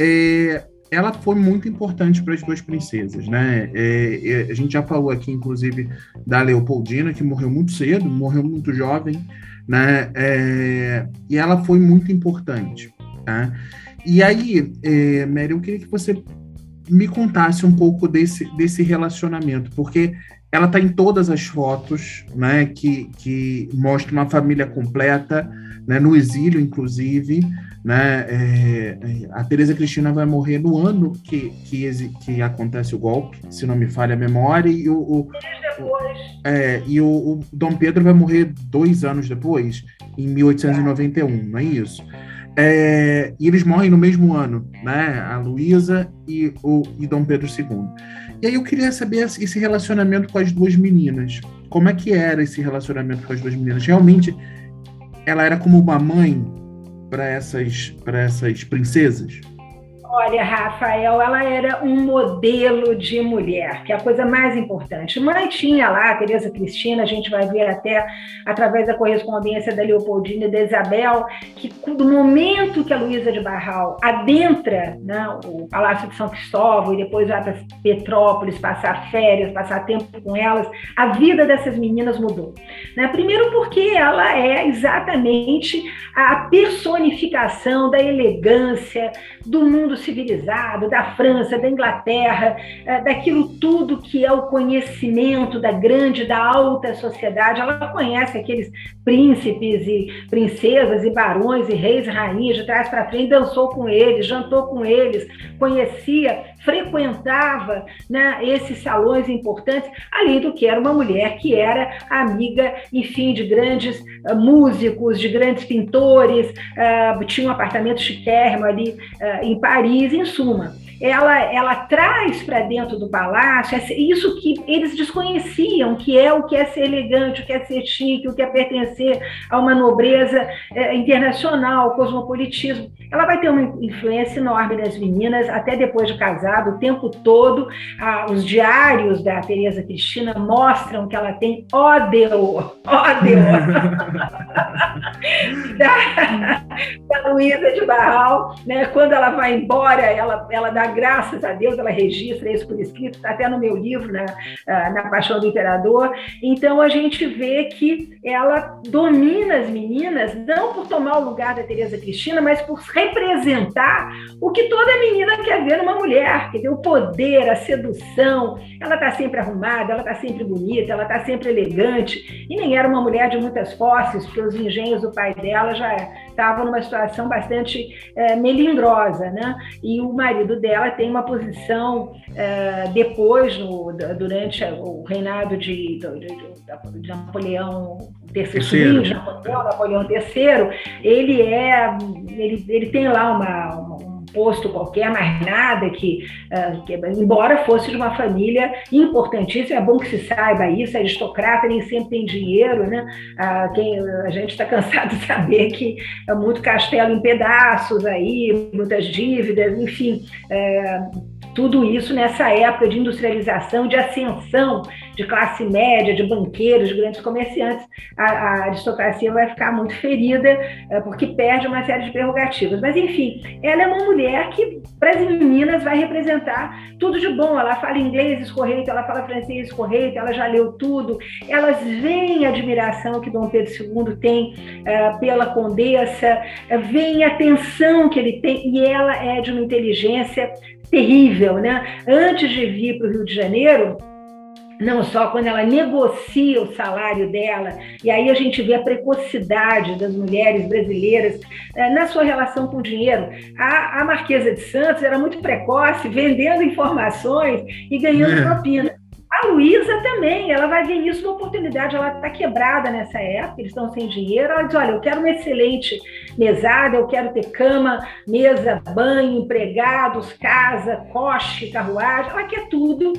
É, ela foi muito importante para as duas princesas, né? É, é, a gente já falou aqui, inclusive, da Leopoldina, que morreu muito cedo, morreu muito jovem, né? É, e ela foi muito importante, tá? E aí, é, Mary, eu queria que você me contasse um pouco desse, desse relacionamento, porque ela está em todas as fotos, né? Que, que mostra uma família completa, né? No exílio, inclusive, né? É, é, a Teresa Cristina vai morrer no ano que, que, que acontece o golpe, se não me falha a memória, e o, o, é, e o, o, Dom Pedro vai morrer dois anos depois, em 1891, não é isso? É, e eles morrem no mesmo ano, né? A Luísa e o e Dom Pedro II. E aí eu queria saber esse relacionamento com as duas meninas. Como é que era esse relacionamento com as duas meninas? Realmente ela era como uma mãe para essas, para essas princesas? Olha, Rafael, ela era um modelo de mulher, que é a coisa mais importante. Mãe tinha lá, Tereza Cristina, a gente vai ver até através da correspondência da Leopoldina e da Isabel, que do momento que a Luísa de Barral adentra né, o Palácio de São Cristóvão e depois vai para Petrópolis passar férias, passar tempo com elas, a vida dessas meninas mudou. Né? Primeiro porque ela é exatamente a personificação da elegância do mundo civilizado, da França, da Inglaterra, eh, daquilo tudo que é o conhecimento da grande, da alta sociedade. Ela conhece aqueles príncipes e princesas e barões e reis e rainhas de trás para frente, dançou com eles, jantou com eles, conhecia, frequentava né, esses salões importantes, além do que era uma mulher que era amiga, enfim, de grandes uh, músicos, de grandes pintores, uh, tinha um apartamento chiquérrimo ali uh, em Paris, em suma ela, ela traz para dentro do palácio isso que eles desconheciam, que é o que é ser elegante, o que é ser chique, o que é pertencer a uma nobreza é, internacional, cosmopolitismo. Ela vai ter uma influência enorme nas meninas, até depois de casado, o tempo todo. Os diários da Tereza Cristina mostram que ela tem ódio, ódio [laughs] da, da Luísa de Barral. Né? Quando ela vai embora, ela, ela dá graças a Deus, ela registra isso por escrito, está até no meu livro, na, ah, na Paixão do Imperador. Então, a gente vê que ela domina as meninas, não por tomar o lugar da Tereza Cristina, mas por representar o que toda menina quer ver numa mulher, quer o poder, a sedução. Ela está sempre arrumada, ela está sempre bonita, ela está sempre elegante. E nem era uma mulher de muitas posses, porque os engenhos do pai dela já estavam numa situação bastante é, melindrosa, né? E o marido dela ela tem uma posição uh, depois, no, durante o reinado de, de, de Napoleão III, de Napoleão, Napoleão III, ele é, ele, ele tem lá uma, uma posto qualquer, mais nada, que, uh, que, embora fosse de uma família importantíssima, é bom que se saiba isso, aristocrata nem sempre tem dinheiro, né? Uh, quem, a gente está cansado de saber que é muito castelo em pedaços aí, muitas dívidas, enfim. Uh, tudo isso nessa época de industrialização, de ascensão de classe média, de banqueiros, de grandes comerciantes, a, a aristocracia vai ficar muito ferida é, porque perde uma série de prerrogativas. Mas, enfim, ela é uma mulher que, para as meninas, vai representar tudo de bom. Ela fala inglês escorreito, ela fala francês escorreito, ela já leu tudo. Elas veem a admiração que Dom Pedro II tem é, pela condessa, é, veem a atenção que ele tem, e ela é de uma inteligência terrível, né? Antes de vir para o Rio de Janeiro, não só quando ela negocia o salário dela, e aí a gente vê a precocidade das mulheres brasileiras eh, na sua relação com o dinheiro. A, a Marquesa de Santos era muito precoce, vendendo informações e ganhando é. propina. A Luísa também, ela vai ver isso uma oportunidade, ela está quebrada nessa época, eles estão sem dinheiro, ela diz, olha, eu quero uma excelente mesada, eu quero ter cama, mesa, banho, empregados, casa, coche, carruagem, ela quer tudo,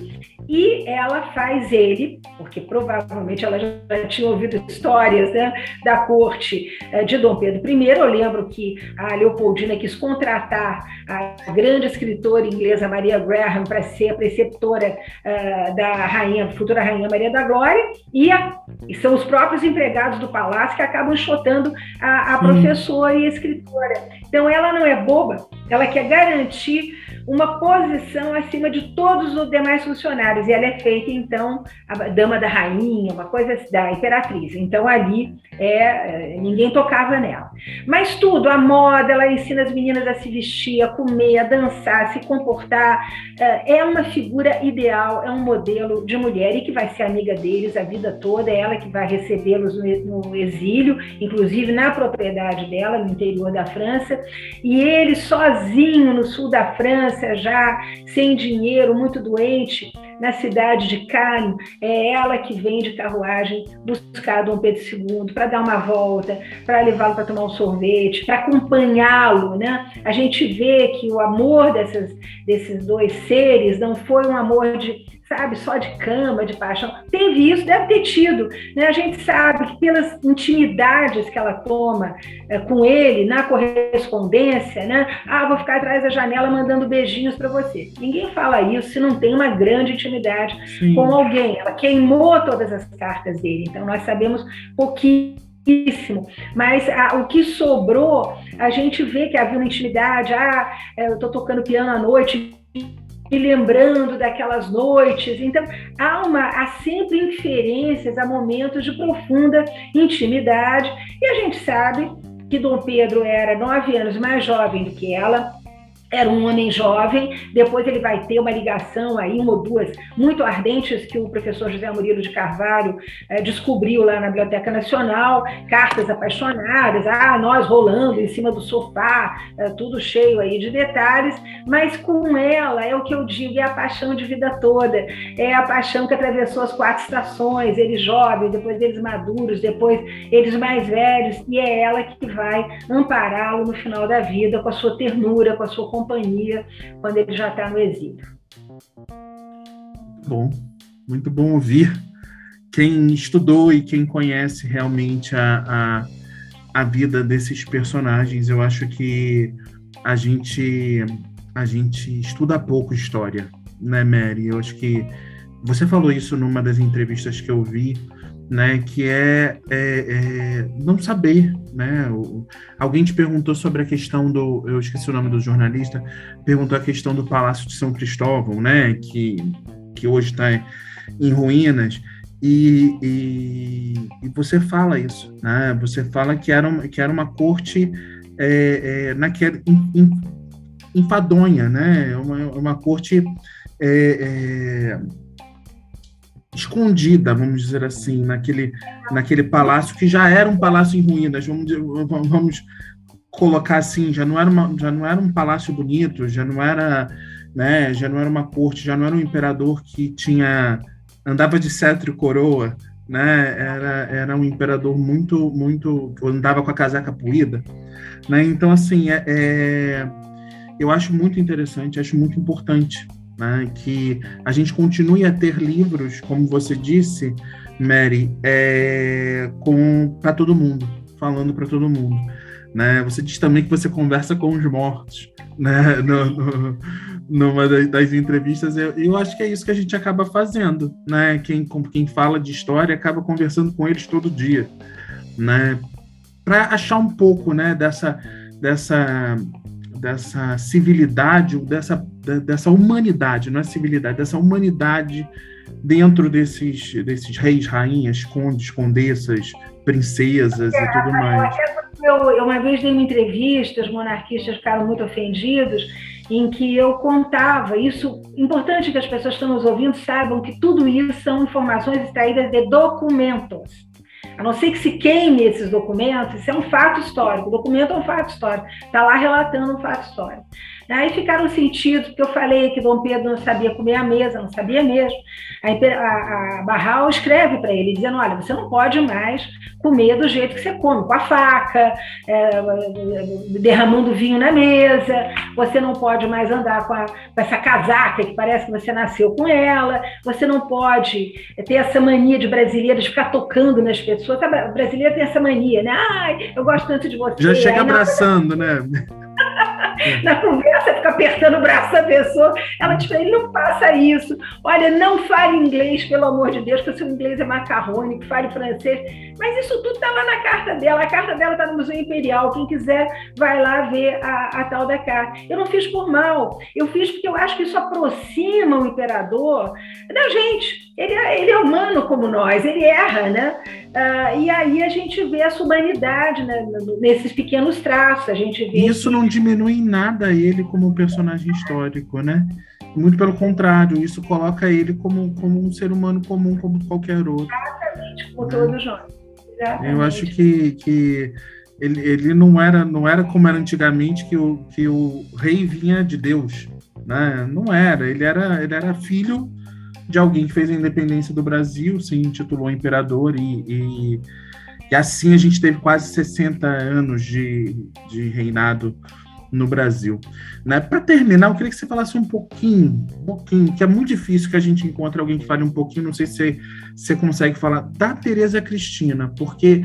e ela faz ele, porque provavelmente ela já tinha ouvido histórias né, da corte eh, de Dom Pedro I. Eu lembro que a Leopoldina quis contratar a grande escritora inglesa Maria Graham para ser a preceptora uh, da rainha, futura rainha Maria da Glória, e, a, e são os próprios empregados do palácio que acabam enxotando a, a professora e a escritora. Então ela não é boba, ela quer garantir uma posição acima de todos os demais funcionários. E ela é feita, então, a dama da rainha, uma coisa assim, da imperatriz. Então, ali é, é, ninguém tocava nela. Mas tudo, a moda, ela ensina as meninas a se vestir, a comer, a dançar, a se comportar. É, é uma figura ideal, é um modelo de mulher e que vai ser amiga deles a vida toda. É ela que vai recebê-los no exílio, inclusive na propriedade dela, no interior da França. E ele sozinho no sul da França, já sem dinheiro, muito doente, na cidade de Cannes, é ela que vem de carruagem buscar Dom Pedro II para dar uma volta, para levá-lo para tomar um sorvete, para acompanhá-lo, né? A gente vê que o amor dessas, desses dois seres não foi um amor de sabe, só de cama, de paixão. Teve isso, deve ter tido. Né? A gente sabe que pelas intimidades que ela toma é, com ele na correspondência, né? Ah, vou ficar atrás da janela mandando beijinhos para você. Ninguém fala isso se não tem uma grande intimidade Sim. com alguém. Ela queimou todas as cartas dele, então nós sabemos pouquinho mas ah, o que sobrou, a gente vê que havia uma intimidade. Ah, é, eu estou tocando piano à noite, e lembrando daquelas noites. Então, há, uma, há sempre inferências a momentos de profunda intimidade, e a gente sabe que Dom Pedro era nove anos mais jovem do que ela, era um homem jovem, depois ele vai ter uma ligação aí, uma ou duas, muito ardentes, que o professor José Murilo de Carvalho eh, descobriu lá na Biblioteca Nacional, cartas apaixonadas, ah, nós rolando em cima do sofá, eh, tudo cheio aí de detalhes, mas com ela, é o que eu digo, é a paixão de vida toda, é a paixão que atravessou as quatro estações, eles jovens, depois eles maduros, depois eles mais velhos, e é ela que vai ampará-lo no final da vida, com a sua ternura, com a sua quando ele já está no exílio. Bom, muito bom ouvir quem estudou e quem conhece realmente a, a, a vida desses personagens. Eu acho que a gente a gente estuda pouco história, né, Mary? Eu acho que você falou isso numa das entrevistas que eu vi né, que é, é, é, não saber, né? O, alguém te perguntou sobre a questão do, eu esqueci o nome do jornalista, perguntou a questão do Palácio de São Cristóvão, né, que, que hoje está em ruínas, e, e, e, você fala isso, né? Você fala que era uma, que era uma corte é, é, naquela, enfadonha, né? Uma, uma corte é, é escondida, vamos dizer assim, naquele, naquele palácio que já era um palácio em ruínas, vamos, vamos colocar assim, já não era uma, já não era um palácio bonito, já não era, né, já não era uma corte, já não era um imperador que tinha andava de cetro e coroa, né? Era, era um imperador muito muito andava com a casaca puída, né? Então assim, é, é eu acho muito interessante, acho muito importante né? que a gente continue a ter livros, como você disse, Mary, é, para todo mundo, falando para todo mundo. Né? Você diz também que você conversa com os mortos, né? [laughs] No, no, numa das, entrevistas. Eu, eu acho que é isso que a gente acaba fazendo, né? Quem, quem fala de história acaba conversando com eles todo dia, né? Para achar um pouco, né? Dessa, dessa dessa civilidade, dessa, dessa humanidade, não é civilidade, dessa humanidade dentro desses, desses reis, rainhas, condes, condessas, princesas é, e tudo mais. Eu, eu, uma vez dei uma entrevista, os monarquistas ficaram muito ofendidos, em que eu contava, isso, importante que as pessoas que estão nos ouvindo saibam que tudo isso são informações extraídas de documentos. A não ser que se queime esses documentos, isso é um fato histórico. O documento é um fato histórico, está lá relatando um fato histórico. Aí ficaram sentidos, porque eu falei que Dom Pedro não sabia comer à mesa, não sabia mesmo. A, a, Barral escreve para ele, dizendo: olha, você não pode mais comer do jeito que você come, com a faca, é, derramando vinho na mesa, você não pode mais andar com, a, com, essa casaca que parece que você nasceu com ela, você não pode ter essa mania de brasileiro de ficar tocando nas pessoas. A brasileira tem essa mania, né? Ai, eu gosto tanto de você. Já chega abraçando, né? [laughs] [laughs] na conversa, fica apertando o braço da pessoa. Ela te ele não faça isso. Olha, não fale inglês, pelo amor de Deus, porque o seu inglês é macarrônico, fale francês. Mas isso tudo está lá na carta dela. A carta dela está no Museu Imperial. Quem quiser vai lá ver a, a tal da carta. Eu não fiz por mal. Eu fiz porque eu acho que isso aproxima o imperador da gente. Ele é, ele é humano como nós, ele erra, né? Uh, e aí a gente vê essa humanidade né, nesses pequenos traços. A gente vê isso não diminui em nada ele como um personagem histórico, né? Muito pelo contrário, isso coloca ele como, como um ser humano comum, como qualquer outro. Exatamente, como todos nós. Exatamente. Eu acho que, que ele, ele não, era, não era como era antigamente, que o, que o rei vinha de Deus. Né? Não era, ele era, ele era filho de alguém que fez a independência do Brasil, se intitulou imperador e, e, e assim a gente teve quase 60 anos de, de reinado no Brasil. Né? Para terminar, eu queria que você falasse um pouquinho, um pouquinho, que é muito difícil que a gente encontre alguém que fale um pouquinho, não sei se você, você consegue falar, da Tereza Cristina, porque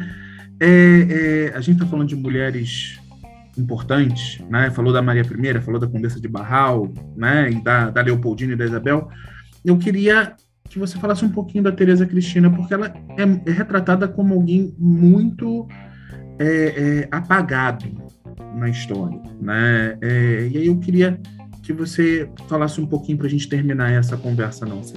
é, é, a gente está falando de mulheres importantes, né? falou da Maria I, falou da Condessa de Barral, né? e da, da Leopoldina e da Isabel, eu queria que você falasse um pouquinho da Tereza Cristina, porque ela é, é retratada como alguém muito é, é, apagado na história, né? É, e aí eu queria que você falasse um pouquinho para a gente terminar essa conversa nossa.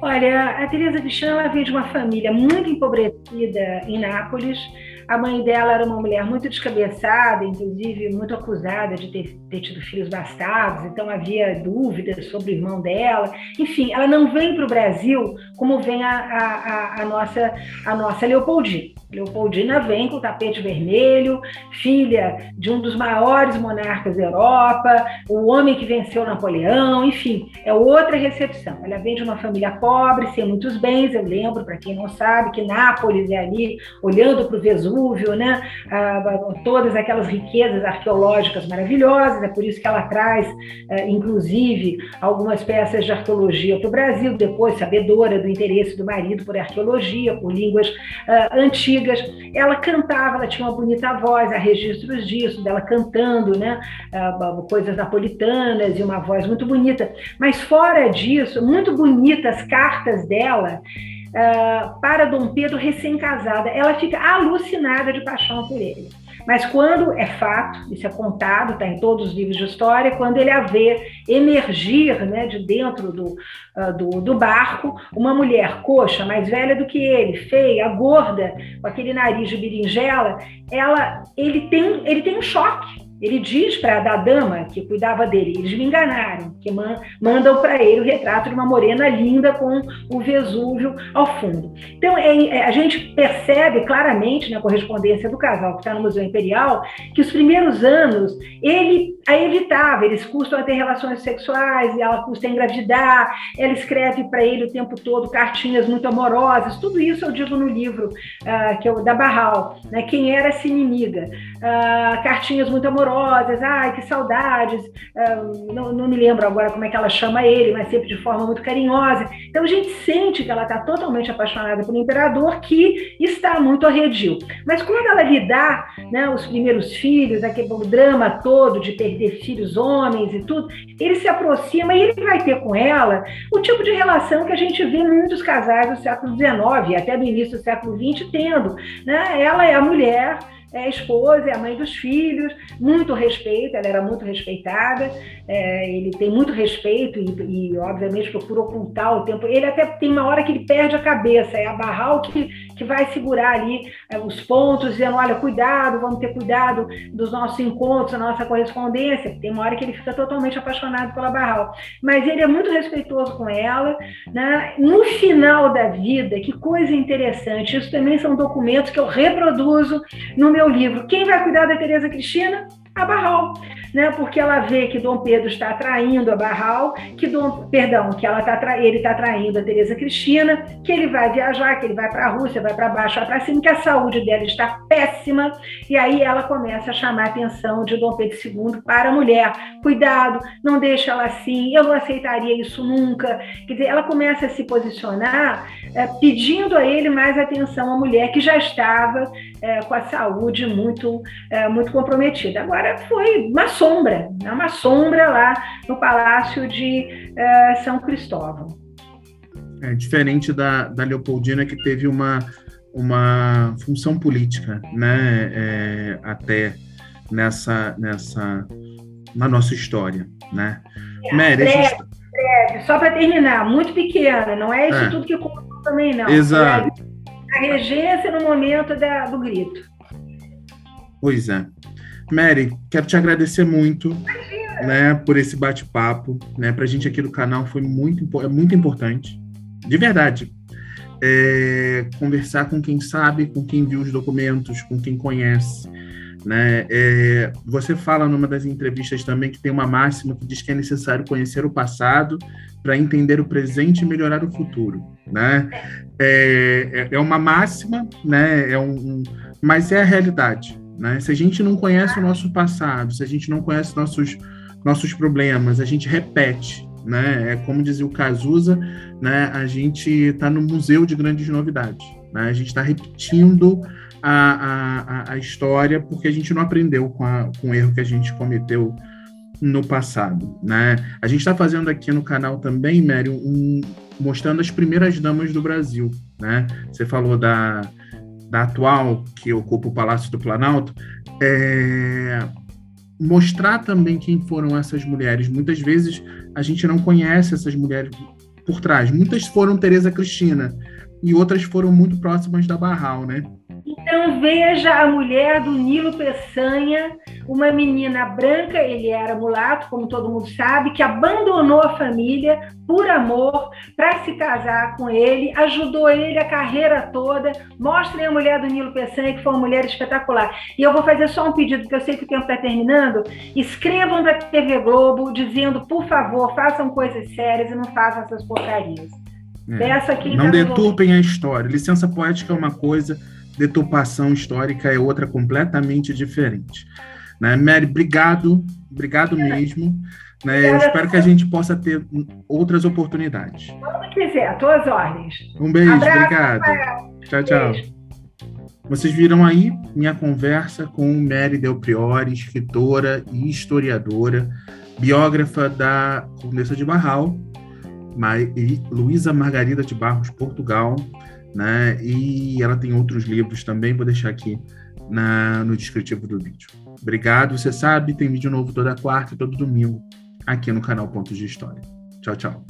Olha, a Teresa Cristina ela veio de uma família muito empobrecida em Nápoles, a mãe dela era uma mulher muito descabeçada, inclusive muito acusada de ter, ter tido filhos bastardos, então havia dúvidas sobre o irmão dela. Enfim, ela não vem para o Brasil como vem a, a, a, nossa, a nossa Leopoldina. Leopoldina vem com o tapete vermelho, filha de um dos maiores monarcas da Europa, o homem que venceu Napoleão, enfim, é outra recepção. Ela vem de uma família pobre, sem muitos bens. Eu lembro, para quem não sabe, que Nápoles é ali, olhando para o Vesúvio, né? Ah, todas aquelas riquezas arqueológicas maravilhosas. É por isso que ela traz, eh, inclusive, algumas peças de arqueologia para o Brasil, depois sabedora do interesse do marido por arqueologia, por línguas ah, antigas antigas. Ela cantava, ela tinha uma bonita voz, há registros disso, dela cantando, né? Uh, coisas napolitanas e uma voz muito bonita. Mas fora disso, muito bonitas as cartas dela. Uh, para Dom Pedro recém-casada, ela fica alucinada de paixão por ele. Mas quando é fato, isso é contado, está em todos os livros de história, quando ele a vê emergir né, de dentro do, uh, do, do, barco uma mulher coxa, mais velha do que ele, feia, gorda, com aquele nariz de berinjela, ela, ele, tem, ele tem um choque ele diz para a dama que cuidava dele, eles me enganaram, que man, mandam para ele o retrato de uma morena linda com o Vesúvio ao fundo. Então, é, é, a gente percebe claramente na correspondência do casal que está no Museu Imperial que os primeiros anos ele a evitava, eles custam a ter relações sexuais, ela custa engravidar, ela escreve para ele o tempo todo cartinhas muito amorosas, tudo isso eu digo no livro uh, que eu, da Barral, né, quem era essa inimiga, uh, cartinhas muito amorosas amorosas, ai, que saudades, uh, não, não, me lembro agora como é que ela chama ele, mas sempre de forma muito carinhosa. Então a gente sente que ela está totalmente apaixonada pelo imperador, que está muito arredio. Mas quando ela lhe dá né, os primeiros filhos, aquele drama todo de perder filhos homens e tudo, ele se aproxima e ele vai ter com ela o tipo de relação que a gente vê muitos casais do século XIX, até do início do século XX, tendo. Né? Ela é a mulher é a esposa, é a mãe dos filhos, muito respeito, ela era muito respeitada, é, ele tem muito respeito e, e, obviamente, procura ocultar o tempo. Ele até tem uma hora que ele perde a cabeça, é a Barral que, que vai segurar ali é, os pontos, dizendo: olha, cuidado, vamos ter cuidado dos nossos encontros, da nossa correspondência. Tem uma hora que ele fica totalmente apaixonado pela Barral. Mas ele é muito respeitoso com ela. Né? No final da vida, que coisa interessante, isso também são documentos que eu reproduzo no meu livro Quem vai cuidar da Tereza Cristina? A Barral né? Porque ela vê que Dom Pedro está atraindo a Barral, que Dom, perdão, que ela tá, ele está atraindo a Teresa Cristina, que ele vai viajar, que ele vai para a Rússia, vai para baixo, vai para cima, que a saúde dela está péssima, e aí ela começa a chamar a atenção de Dom Pedro II para a mulher. Cuidado, não deixa ela assim, eu não aceitaria isso nunca. Quer dizer, ela começa a se posicionar é, pedindo a ele mais atenção à mulher que já estava é, com a saúde muito, é, muito comprometida. Agora foi uma sombra, é uma sombra lá no Palácio de uh, São Cristóvão. É diferente da, da Leopoldina, que teve uma, uma função política, né, é, até nessa, nessa, na nossa história, né. É, Mary, breve, gente... breve, só para terminar, muito pequena, não é isso é. tudo que contou também, não. Exato. A regência no momento da, do grito. Pois é. Mary, quero te agradecer muito né, por esse bate-papo. Né, para a gente aqui do canal foi muito, é muito importante. De verdade. É, conversar com quem sabe, com quem viu os documentos, com quem conhece. Né? É, você fala numa das entrevistas também que tem uma máxima que diz que é necessário conhecer o passado para entender o presente e melhorar o futuro. Né? É, é, é uma máxima, né? é um, mas é a realidade. Né? Se a gente não conhece o nosso passado, se a gente não conhece nossos, nossos problemas, a gente repete. Né? É como dizia o Cazuza, né? a gente está no museu de grandes novidades. Né? A gente está repetindo a, a, a história porque a gente não aprendeu com, a, com o erro que a gente cometeu no passado, né? A gente está fazendo aqui no canal também, Mério, um, mostrando as primeiras damas do Brasil, né? Você falou da, da atual, que ocupa o Palácio do Planalto, é, mostrar também quem foram essas mulheres. Muitas vezes a gente não conhece essas mulheres por trás. Muitas foram Tereza Cristina e outras foram muito próximas da Barral, né? Então veja a mulher do Nilo Peçanha, uma menina branca, ele era mulato, como todo mundo sabe, que abandonou a família por amor para se casar com ele, ajudou ele a carreira toda. Mostrem a mulher do Nilo Peçanha, que foi uma mulher espetacular. E eu vou fazer só um pedido, porque eu sei que o tempo está terminando. Escrevam da TV Globo dizendo, por favor, façam coisas sérias e não façam essas porcarias. É. Não deturpem a história. Licença poética é uma coisa deturpação histórica é outra completamente diferente. Né? Mary, obrigado, obrigado mesmo. Né? Eu espero que a gente possa ter outras oportunidades. Quando quiser, tuas ordens. Um beijo, Abraço, obrigado. Rafael. Tchau, tchau. Beijo. Vocês viram aí minha conversa com Mary Del Priori, escritora e historiadora, biógrafa da Condessa de Barral, e Luísa Margarida de Barros, Portugal, né? E ela tem outros livros também, vou deixar aqui na, no descritivo do vídeo. Obrigado, você sabe, tem vídeo novo toda quarta e todo domingo aqui no canal Pontos de História. Tchau, tchau.